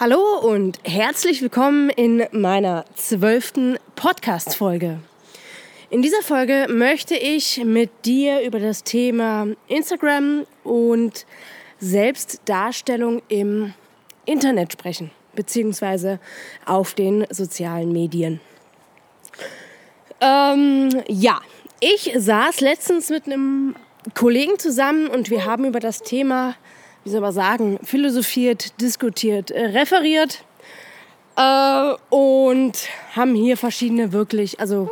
Hallo und herzlich willkommen in meiner zwölften Podcast-Folge. In dieser Folge möchte ich mit dir über das Thema Instagram und Selbstdarstellung im Internet sprechen, beziehungsweise auf den sozialen Medien. Ähm, ja, ich saß letztens mit einem Kollegen zusammen und wir haben über das Thema, wie soll man sagen, philosophiert, diskutiert, äh, referiert äh, und haben hier verschiedene wirklich, also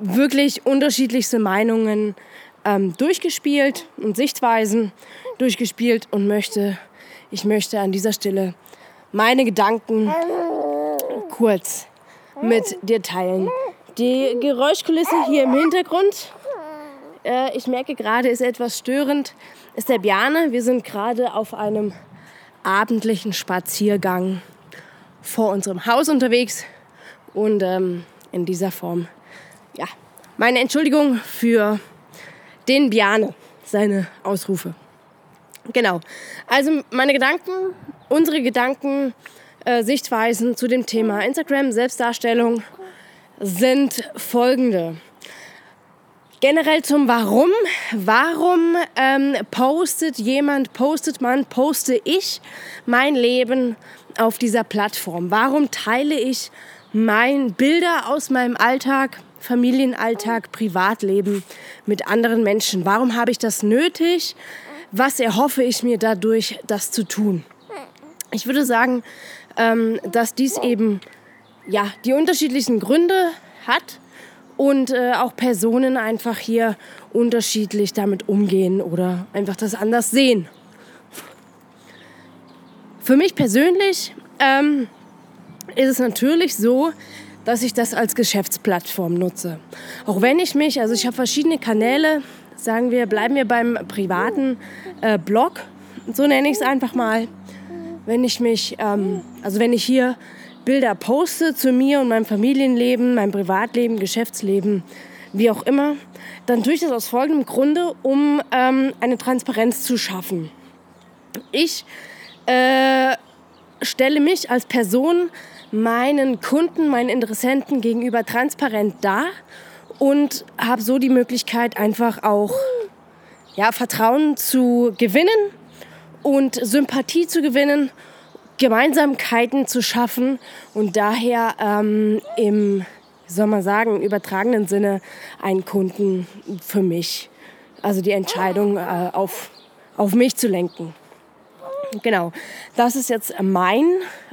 wirklich unterschiedlichste Meinungen ähm, durchgespielt und Sichtweisen durchgespielt und möchte, ich möchte an dieser Stelle meine Gedanken kurz mit dir teilen. Die Geräuschkulisse hier im Hintergrund, äh, ich merke gerade, ist etwas störend, ist der Bjane. Wir sind gerade auf einem abendlichen Spaziergang vor unserem Haus unterwegs und ähm, in dieser Form, ja, meine Entschuldigung für den Bjane, seine Ausrufe. Genau, also meine Gedanken, unsere Gedanken, äh, Sichtweisen zu dem Thema Instagram, Selbstdarstellung sind folgende. Generell zum Warum. Warum ähm, postet jemand, postet man, poste ich mein Leben auf dieser Plattform? Warum teile ich mein Bilder aus meinem Alltag, Familienalltag, Privatleben mit anderen Menschen? Warum habe ich das nötig? Was erhoffe ich mir dadurch, das zu tun? Ich würde sagen, ähm, dass dies eben ja, die unterschiedlichen Gründe hat und äh, auch Personen einfach hier unterschiedlich damit umgehen oder einfach das anders sehen. Für mich persönlich ähm, ist es natürlich so, dass ich das als Geschäftsplattform nutze. Auch wenn ich mich, also ich habe verschiedene Kanäle, sagen wir, bleiben wir beim privaten äh, Blog, so nenne ich es einfach mal. Wenn ich mich, ähm, also wenn ich hier Bilder poste zu mir und meinem Familienleben, meinem Privatleben, Geschäftsleben, wie auch immer, dann tue ich das aus folgendem Grunde, um ähm, eine Transparenz zu schaffen. Ich äh, stelle mich als Person meinen Kunden, meinen Interessenten gegenüber transparent dar und habe so die Möglichkeit, einfach auch ja, Vertrauen zu gewinnen und Sympathie zu gewinnen Gemeinsamkeiten zu schaffen und daher ähm, im, soll man sagen, übertragenen Sinne einen Kunden für mich, also die Entscheidung äh, auf, auf mich zu lenken. Genau, das ist jetzt mein,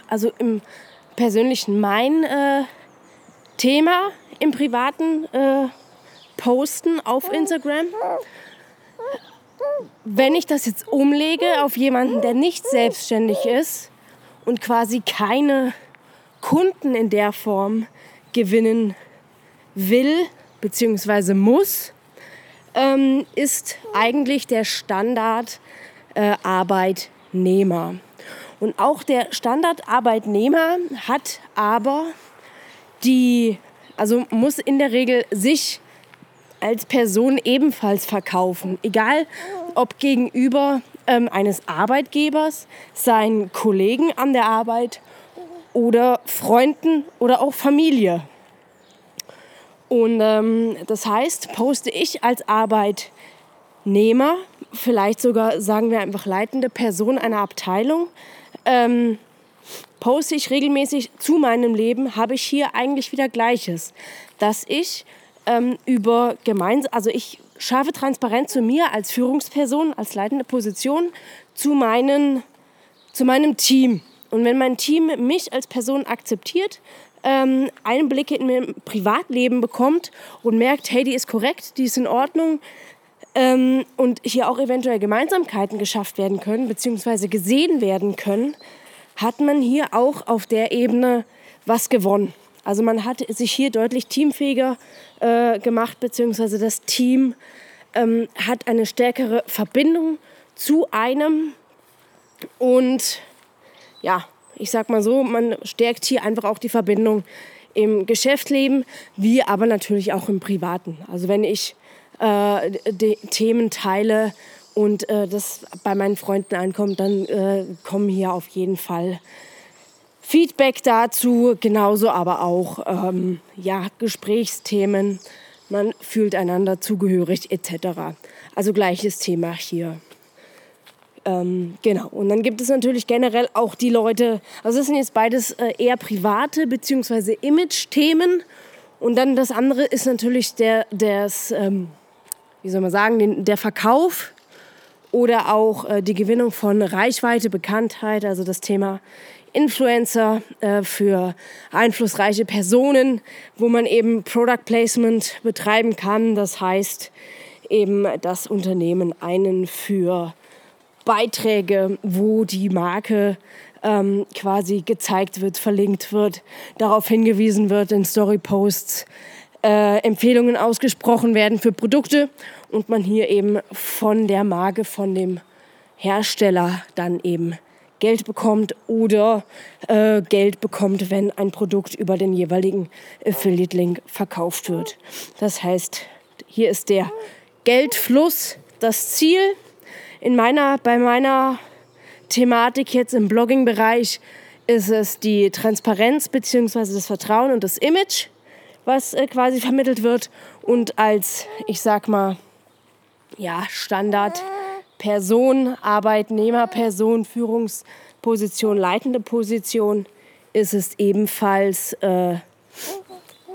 also im persönlichen mein äh, Thema im privaten äh, Posten auf Instagram. Wenn ich das jetzt umlege auf jemanden, der nicht selbstständig ist, und quasi keine Kunden in der Form gewinnen will bzw. muss, ähm, ist eigentlich der Standard äh. Und auch der Standardarbeitnehmer hat aber die, also muss in der Regel sich als Person ebenfalls verkaufen, egal ob gegenüber ähm, eines Arbeitgebers, seinen Kollegen an der Arbeit oder Freunden oder auch Familie. Und ähm, das heißt, poste ich als Arbeitnehmer, vielleicht sogar sagen wir einfach leitende Person einer Abteilung, ähm, poste ich regelmäßig zu meinem Leben, habe ich hier eigentlich wieder Gleiches, dass ich ähm, über gemeinsam, also ich schaffe Transparenz zu mir als Führungsperson, als leitende Position, zu, meinen, zu meinem Team. Und wenn mein Team mich als Person akzeptiert, ähm, Einblicke in mein Privatleben bekommt und merkt, hey, die ist korrekt, die ist in Ordnung ähm, und hier auch eventuell Gemeinsamkeiten geschafft werden können, beziehungsweise gesehen werden können, hat man hier auch auf der Ebene was gewonnen. Also man hat sich hier deutlich teamfähiger äh, gemacht, beziehungsweise das Team ähm, hat eine stärkere Verbindung zu einem. Und ja, ich sag mal so, man stärkt hier einfach auch die Verbindung im Geschäftsleben, wie aber natürlich auch im Privaten. Also wenn ich äh, Themen teile und äh, das bei meinen Freunden ankommt, dann äh, kommen hier auf jeden Fall Feedback dazu, genauso aber auch ähm, ja, Gesprächsthemen. Man fühlt einander zugehörig etc. Also gleiches Thema hier. Ähm, genau. Und dann gibt es natürlich generell auch die Leute, also das sind jetzt beides äh, eher private bzw. Image-Themen. Und dann das andere ist natürlich der, des, ähm, wie soll man sagen, den, der Verkauf oder auch äh, die Gewinnung von Reichweite, Bekanntheit, also das Thema Influencer äh, für einflussreiche Personen, wo man eben Product Placement betreiben kann. Das heißt eben, das Unternehmen einen für Beiträge, wo die Marke ähm, quasi gezeigt wird, verlinkt wird, darauf hingewiesen wird in Storyposts, äh, Empfehlungen ausgesprochen werden für Produkte und man hier eben von der Marke, von dem Hersteller dann eben Geld bekommt oder äh, Geld bekommt, wenn ein Produkt über den jeweiligen Affiliate-Link verkauft wird. Das heißt, hier ist der Geldfluss das Ziel in meiner, bei meiner Thematik jetzt im Blogging-Bereich ist es die Transparenz bzw. das Vertrauen und das Image, was äh, quasi vermittelt wird. Und als, ich sag mal, ja, Standard Person, Arbeitnehmerperson, Führungsposition, leitende Position ist es ebenfalls äh,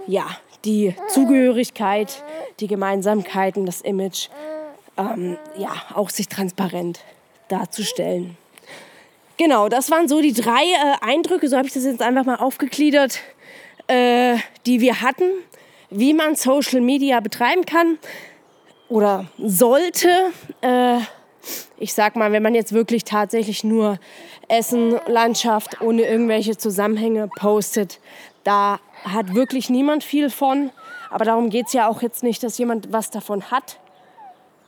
ja, die Zugehörigkeit, die Gemeinsamkeiten, das Image ähm, ja, auch sich transparent darzustellen. Genau, das waren so die drei äh, Eindrücke, so habe ich das jetzt einfach mal aufgegliedert, äh, die wir hatten, wie man Social Media betreiben kann oder sollte. Äh, ich sag mal, wenn man jetzt wirklich tatsächlich nur Essen, Landschaft ohne irgendwelche Zusammenhänge postet, da hat wirklich niemand viel von. Aber darum geht es ja auch jetzt nicht, dass jemand was davon hat,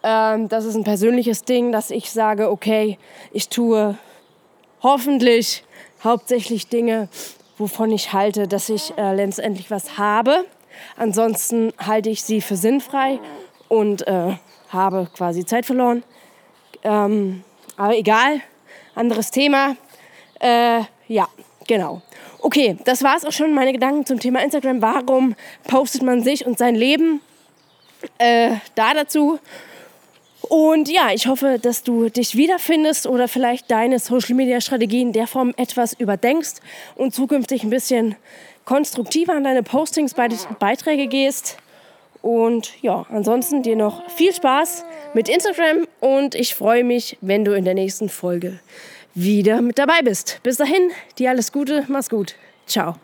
ähm, das ist ein persönliches Ding, dass ich sage, okay, ich tue hoffentlich hauptsächlich Dinge, wovon ich halte, dass ich äh, letztendlich was habe. Ansonsten halte ich sie für sinnfrei und äh, habe quasi Zeit verloren. Ähm, aber egal, anderes Thema. Äh, ja, genau. Okay, das war es auch schon, meine Gedanken zum Thema Instagram. Warum postet man sich und sein Leben? Äh, da dazu. Und ja, ich hoffe, dass du dich wiederfindest oder vielleicht deine Social-Media-Strategie in der Form etwas überdenkst und zukünftig ein bisschen konstruktiver an deine Postings, Beiträge gehst. Und ja, ansonsten dir noch viel Spaß mit Instagram und ich freue mich, wenn du in der nächsten Folge wieder mit dabei bist. Bis dahin, dir alles Gute, mach's gut. Ciao.